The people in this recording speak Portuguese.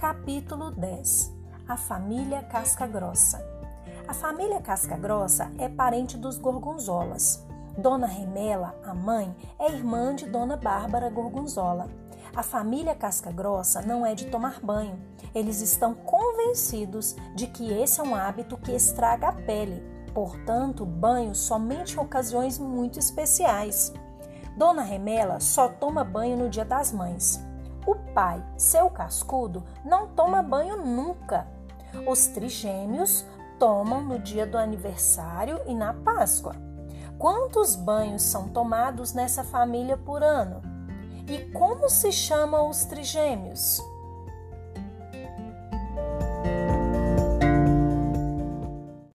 Capítulo 10 A família Casca Grossa A família Casca Grossa é parente dos gorgonzolas. Dona Remela, a mãe, é irmã de Dona Bárbara Gorgonzola. A família Casca Grossa não é de tomar banho. Eles estão convencidos de que esse é um hábito que estraga a pele, portanto, banho somente em ocasiões muito especiais. Dona Remela só toma banho no Dia das Mães. O pai, seu cascudo, não toma banho nunca. Os trigêmeos tomam no dia do aniversário e na Páscoa. Quantos banhos são tomados nessa família por ano? E como se chamam os trigêmeos?